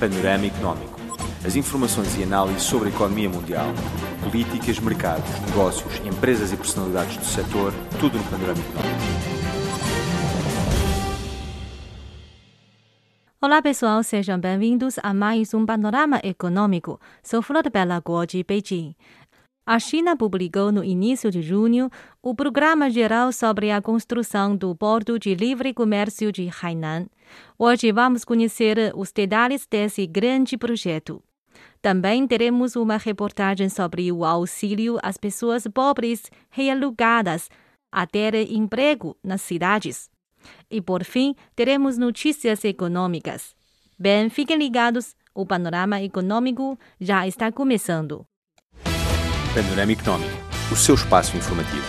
Panorama Económico. As informações e análises sobre a economia mundial, políticas, mercados, negócios, empresas e personalidades do setor, tudo no Panorama Económico. Olá pessoal, sejam bem-vindos a mais um Panorama Econômico. Sou Flor Bela Guo de Beijing. A China publicou no início de junho o Programa Geral sobre a Construção do Porto de Livre Comércio de Hainan. Hoje vamos conhecer os detalhes desse grande projeto. Também teremos uma reportagem sobre o auxílio às pessoas pobres realugadas a ter emprego nas cidades. E por fim, teremos notícias econômicas. Bem, fiquem ligados, o panorama econômico já está começando. Panorama Económico, o seu espaço informativo.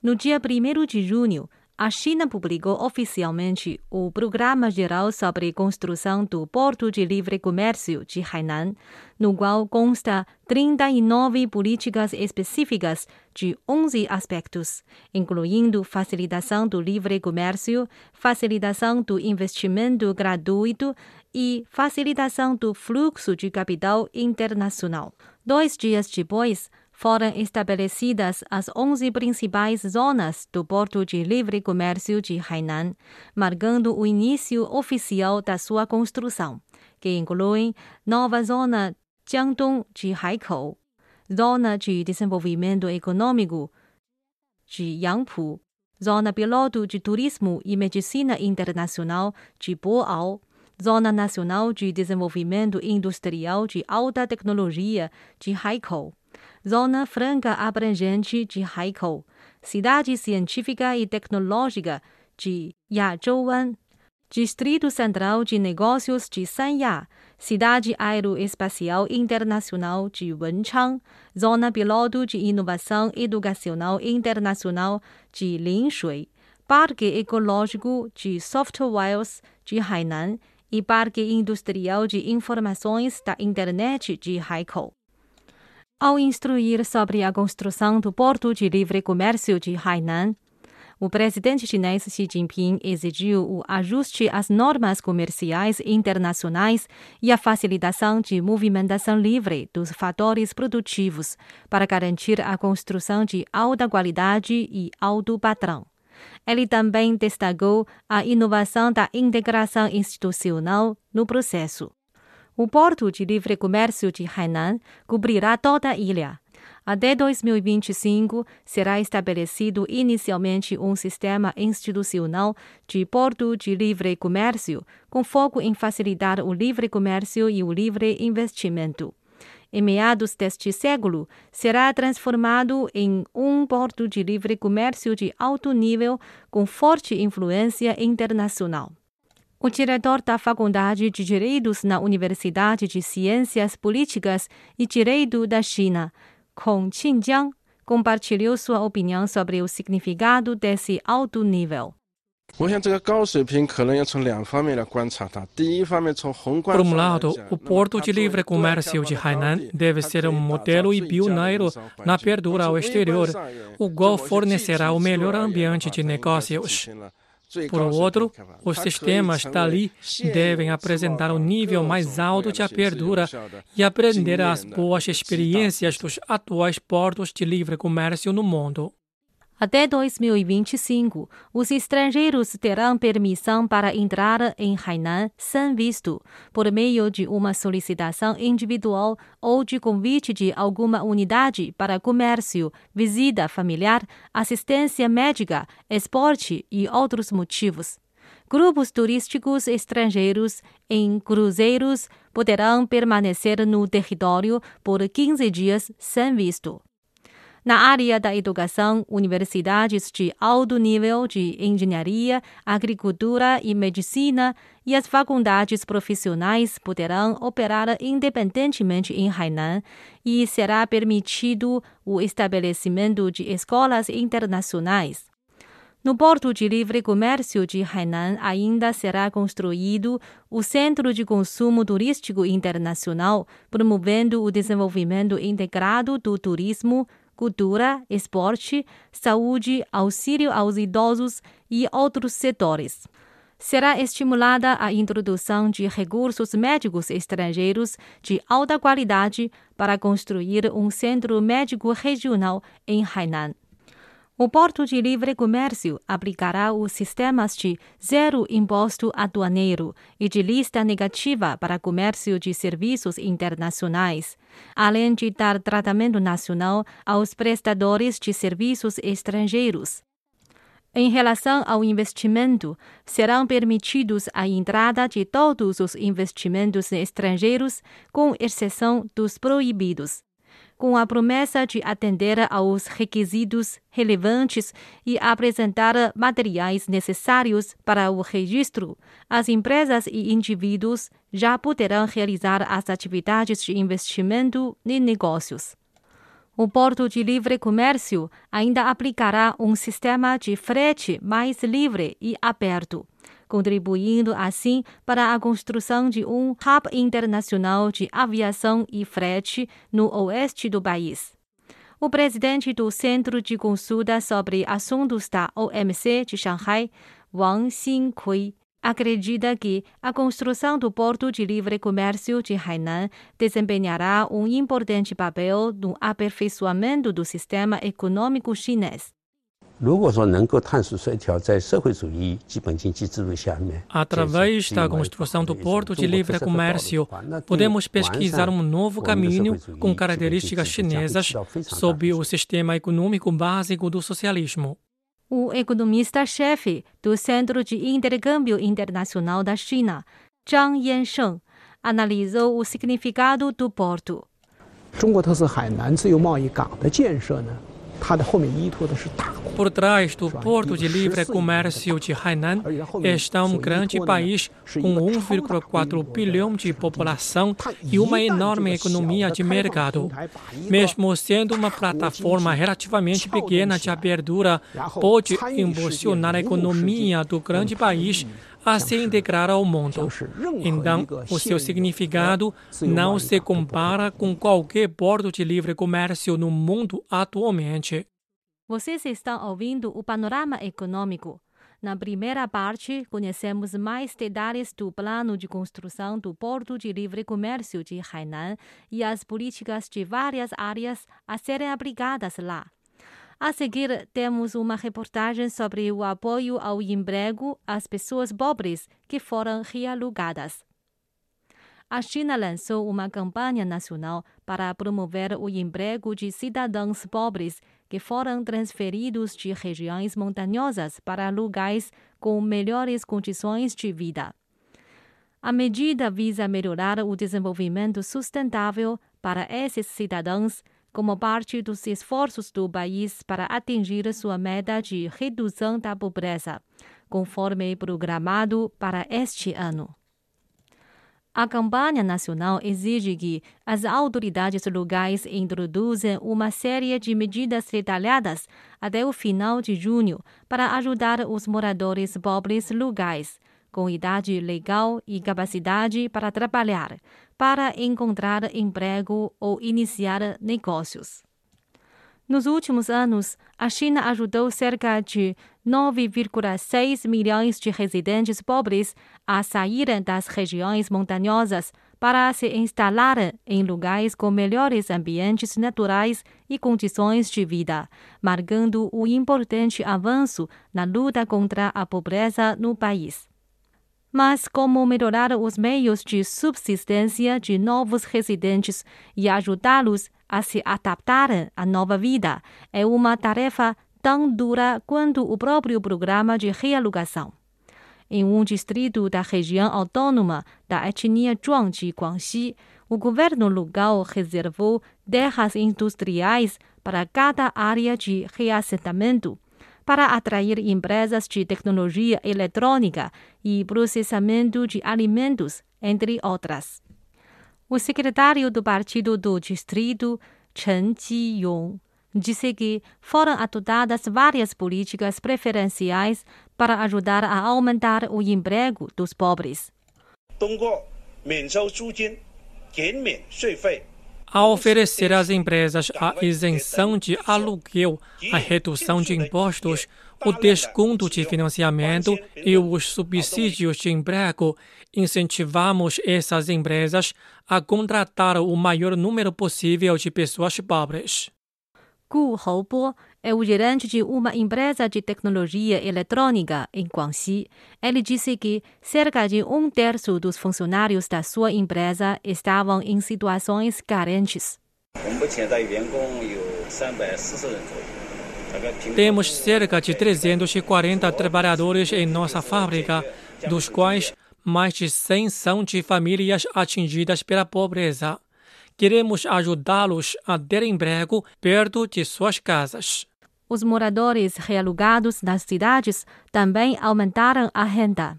No dia 1 de junho, a China publicou oficialmente o Programa Geral sobre Construção do Porto de Livre Comércio de Hainan, no qual consta 39 políticas específicas de 11 aspectos, incluindo facilitação do livre comércio, facilitação do investimento gratuito e facilitação do fluxo de capital internacional. Dois dias depois, foram estabelecidas as 11 principais zonas do Porto de Livre Comércio de Hainan, marcando o início oficial da sua construção, que incluem nova zona Jiangdong de Haikou, zona de desenvolvimento econômico de Yangpu, zona piloto de turismo e medicina internacional de Boao, Zona Nacional de Desenvolvimento Industrial de Alta Tecnologia de Haikou, Zona Franca Abrangente de Haikou, Cidade Científica e Tecnológica de Yazhouwan, Distrito Central de Negócios de Sanya, Cidade Aeroespacial Internacional de Wenchang, Zona Piloto de Inovação Educacional Internacional de Linshui, Parque Ecológico de Softwares de Hainan e Parque Industrial de Informações da Internet de Haikou ao instruir sobre a construção do Porto de Livre Comércio de Hainan, o presidente chinês Xi Jinping exigiu o ajuste às normas comerciais internacionais e a facilitação de movimentação livre dos fatores produtivos para garantir a construção de alta qualidade e alto padrão. Ele também destacou a inovação da integração institucional no processo. O Porto de Livre Comércio de Hainan cobrirá toda a ilha. Até 2025, será estabelecido inicialmente um sistema institucional de porto de livre comércio, com foco em facilitar o livre comércio e o livre investimento. Em meados deste século, será transformado em um porto de livre comércio de alto nível com forte influência internacional. O diretor da Faculdade de Direitos na Universidade de Ciências Políticas e Direito da China, Kong Qingjiang, compartilhou sua opinião sobre o significado desse alto nível. Por um lado, o Porto de Livre Comércio de Hainan deve ser um modelo e pioneiro na abertura ao exterior, o qual fornecerá o melhor ambiente de negócios. Por outro, os sistemas dali devem apresentar o um nível mais alto de abertura e aprender as boas experiências dos atuais portos de livre comércio no mundo. Até 2025, os estrangeiros terão permissão para entrar em Hainan sem visto, por meio de uma solicitação individual ou de convite de alguma unidade para comércio, visita familiar, assistência médica, esporte e outros motivos. Grupos turísticos estrangeiros em cruzeiros poderão permanecer no território por 15 dias sem visto. Na área da educação, universidades de alto nível de engenharia, agricultura e medicina e as faculdades profissionais poderão operar independentemente em Hainan e será permitido o estabelecimento de escolas internacionais. No Porto de Livre Comércio de Hainan ainda será construído o Centro de Consumo Turístico Internacional, promovendo o desenvolvimento integrado do turismo, cultura, esporte, saúde, auxílio aos idosos e outros setores. será estimulada a introdução de recursos médicos estrangeiros de alta qualidade para construir um centro médico regional em Hainan. O Porto de Livre Comércio aplicará os sistemas de zero imposto aduaneiro e de lista negativa para comércio de serviços internacionais, além de dar tratamento nacional aos prestadores de serviços estrangeiros. Em relação ao investimento, serão permitidos a entrada de todos os investimentos estrangeiros, com exceção dos proibidos com a promessa de atender aos requisitos relevantes e apresentar materiais necessários para o registro, as empresas e indivíduos já poderão realizar as atividades de investimento e negócios. O Porto de Livre Comércio ainda aplicará um sistema de frete mais livre e aberto contribuindo assim para a construção de um hub internacional de aviação e frete no oeste do país. O presidente do Centro de Consulta sobre Assuntos da OMC de Shanghai, Wang Xingkui, acredita que a construção do Porto de Livre Comércio de Hainan desempenhará um importante papel no aperfeiçoamento do sistema econômico chinês. Através da construção do Porto de Livre Comércio, podemos pesquisar um novo caminho com características chinesas sob o sistema econômico básico do socialismo. O economista-chefe do Centro de Intercâmbio Internacional da China, Zhang Yansheng, analisou o significado do porto. 中国特色海南自由贸易港的建设呢 ？por trás do Porto de Livre Comércio de Hainan está um grande país com 1,4 bilhão de população e uma enorme economia de mercado. Mesmo sendo uma plataforma relativamente pequena de abertura, pode impulsionar a economia do grande país a se integrar ao mundo. Então, o seu significado não se compara com qualquer porto de livre comércio no mundo atualmente. Vocês estão ouvindo o panorama econômico. Na primeira parte, conhecemos mais detalhes do plano de construção do Porto de Livre Comércio de Hainan e as políticas de várias áreas a serem aplicadas lá. A seguir, temos uma reportagem sobre o apoio ao emprego às pessoas pobres que foram realugadas. A China lançou uma campanha nacional para promover o emprego de cidadãos pobres que foram transferidos de regiões montanhosas para lugares com melhores condições de vida. A medida visa melhorar o desenvolvimento sustentável para esses cidadãos como parte dos esforços do país para atingir sua meta de redução da pobreza, conforme programado para este ano. A campanha nacional exige que as autoridades locais introduzam uma série de medidas detalhadas até o final de junho para ajudar os moradores pobres locais, com idade legal e capacidade para trabalhar, para encontrar emprego ou iniciar negócios. Nos últimos anos, a China ajudou cerca de 9,6 milhões de residentes pobres a saírem das regiões montanhosas para se instalarem em lugares com melhores ambientes naturais e condições de vida, marcando um importante avanço na luta contra a pobreza no país mas como melhorar os meios de subsistência de novos residentes e ajudá-los a se adaptarem à nova vida é uma tarefa tão dura quanto o próprio programa de realocação. Em um distrito da região autônoma da etnia Zhuang de Guangxi, o governo local reservou terras industriais para cada área de reassentamento para atrair empresas de tecnologia eletrônica e processamento de alimentos, entre outras. O secretário do Partido do Distrito, Chen Ji-yong, disse que foram adotadas várias políticas preferenciais para ajudar a aumentar o emprego dos pobres. A oferecer às empresas a isenção de aluguel, a redução de impostos, o desconto de financiamento e os subsídios de emprego, incentivamos essas empresas a contratar o maior número possível de pessoas pobres. É o gerente de uma empresa de tecnologia eletrônica em Guangxi. Ele disse que cerca de um terço dos funcionários da sua empresa estavam em situações carentes. Temos cerca de 340 trabalhadores em nossa fábrica, dos quais mais de 100 são de famílias atingidas pela pobreza. Queremos ajudá-los a ter emprego perto de suas casas. Os moradores realugados nas cidades também aumentaram a renda.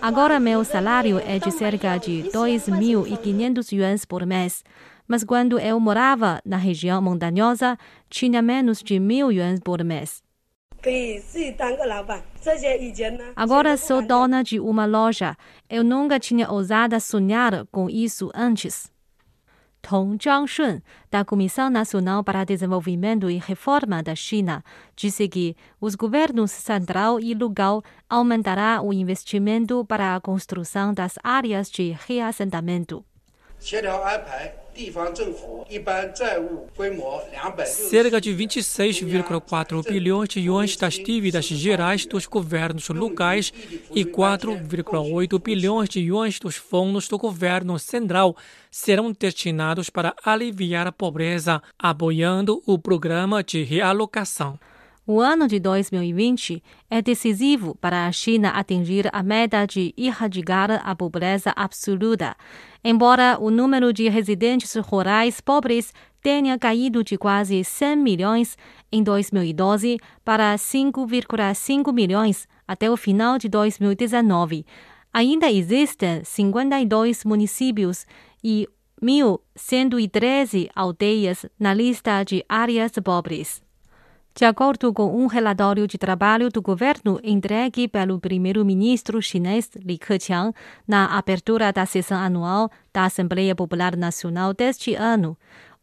Agora meu salário é de cerca de 2.500 yuans por mês, mas quando eu morava na região montanhosa, tinha menos de mil yuans por mês. Agora sou dona de uma loja. Eu nunca tinha ousado sonhar com isso antes. Tong Zhangshun, da Comissão Nacional para Desenvolvimento e Reforma da China, disse que os governos central e local aumentará o investimento para a construção das áreas de reassentamento. Cerca de 26,4 bilhões de yuans das dívidas gerais dos governos locais e 4,8 bilhões de yuans dos fundos do governo central serão destinados para aliviar a pobreza, apoiando o programa de realocação. O ano de 2020 é decisivo para a China atingir a meta de erradicar a pobreza absoluta. Embora o número de residentes rurais pobres tenha caído de quase 100 milhões em 2012 para 5,5 milhões até o final de 2019, ainda existem 52 municípios e 1.113 aldeias na lista de áreas pobres. De acordo com um relatório de trabalho do governo entregue pelo primeiro-ministro chinês Li Keqiang na abertura da sessão anual da Assembleia Popular Nacional deste ano,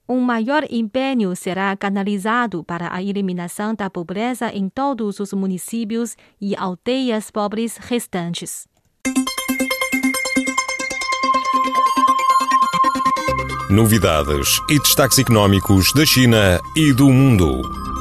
um maior empenho será canalizado para a eliminação da pobreza em todos os municípios e aldeias pobres restantes. Novidades e destaques económicos da China e do mundo.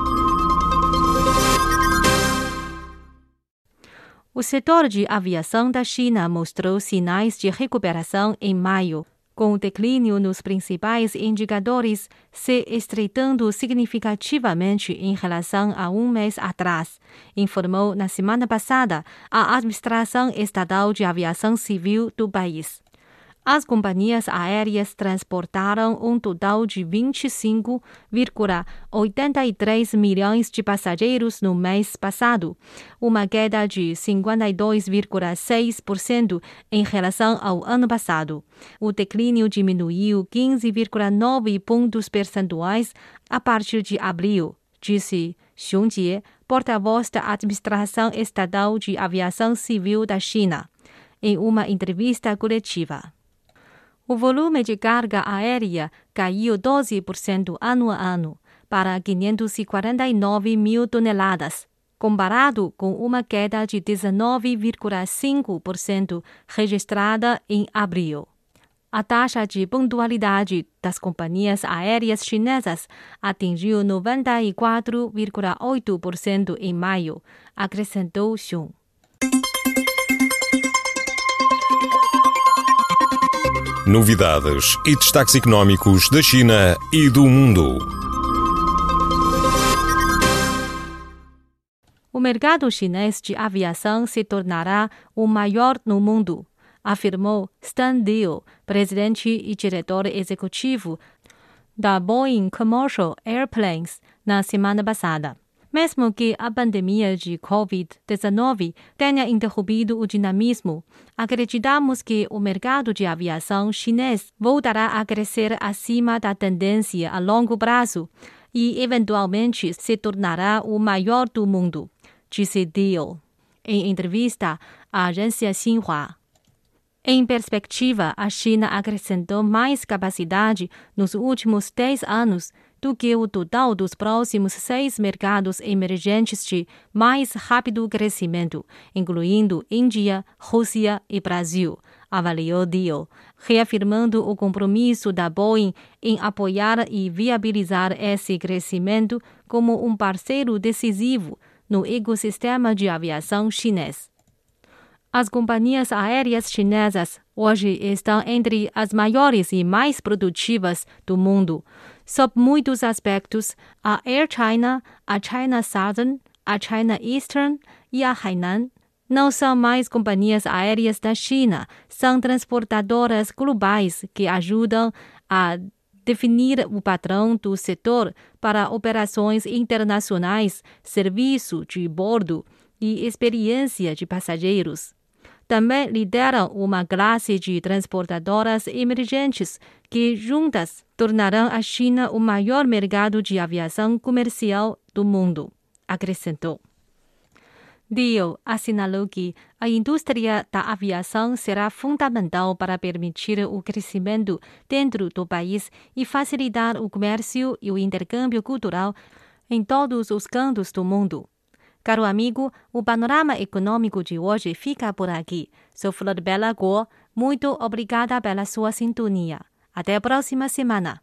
O setor de aviação da China mostrou sinais de recuperação em maio, com o declínio nos principais indicadores se estreitando significativamente em relação a um mês atrás, informou na semana passada a Administração Estatal de Aviação Civil do país. As companhias aéreas transportaram um total de 25,83 milhões de passageiros no mês passado, uma queda de 52,6% em relação ao ano passado. O declínio diminuiu 15,9 pontos percentuais a partir de abril, disse Xiong Jie, porta-voz da Administração Estatal de Aviação Civil da China, em uma entrevista coletiva o volume de carga aérea caiu 12% ano a ano, para 549 mil toneladas, comparado com uma queda de 19,5% registrada em abril. A taxa de pontualidade das companhias aéreas chinesas atingiu 94,8% em maio, acrescentou Xiong. Novidades e destaques económicos da China e do mundo. O mercado chinês de aviação se tornará o maior no mundo, afirmou Stan Deal, presidente e diretor executivo da Boeing Commercial Airplanes, na semana passada. Mesmo que a pandemia de Covid-19 tenha interrompido o dinamismo, acreditamos que o mercado de aviação chinês voltará a crescer acima da tendência a longo prazo e, eventualmente, se tornará o maior do mundo, disse Deal, em entrevista à agência Xinhua. Em perspectiva, a China acrescentou mais capacidade nos últimos 10 anos do que o total dos próximos seis mercados emergentes de mais rápido crescimento, incluindo Índia, Rússia e Brasil, avaliou Dio, reafirmando o compromisso da Boeing em apoiar e viabilizar esse crescimento como um parceiro decisivo no ecossistema de aviação chinês. As companhias aéreas chinesas hoje estão entre as maiores e mais produtivas do mundo. Sob muitos aspectos, a Air China, a China Southern, a China Eastern e a Hainan não são mais companhias aéreas da China, são transportadoras globais que ajudam a definir o padrão do setor para operações internacionais, serviço de bordo e experiência de passageiros também lideram uma classe de transportadoras emergentes que, juntas, tornarão a China o maior mercado de aviação comercial do mundo, acrescentou. Dio assinalou que a indústria da aviação será fundamental para permitir o crescimento dentro do país e facilitar o comércio e o intercâmbio cultural em todos os cantos do mundo. Caro amigo, o panorama econômico de hoje fica por aqui. Sou Flor Bela Guo. Muito obrigada pela sua sintonia. Até a próxima semana.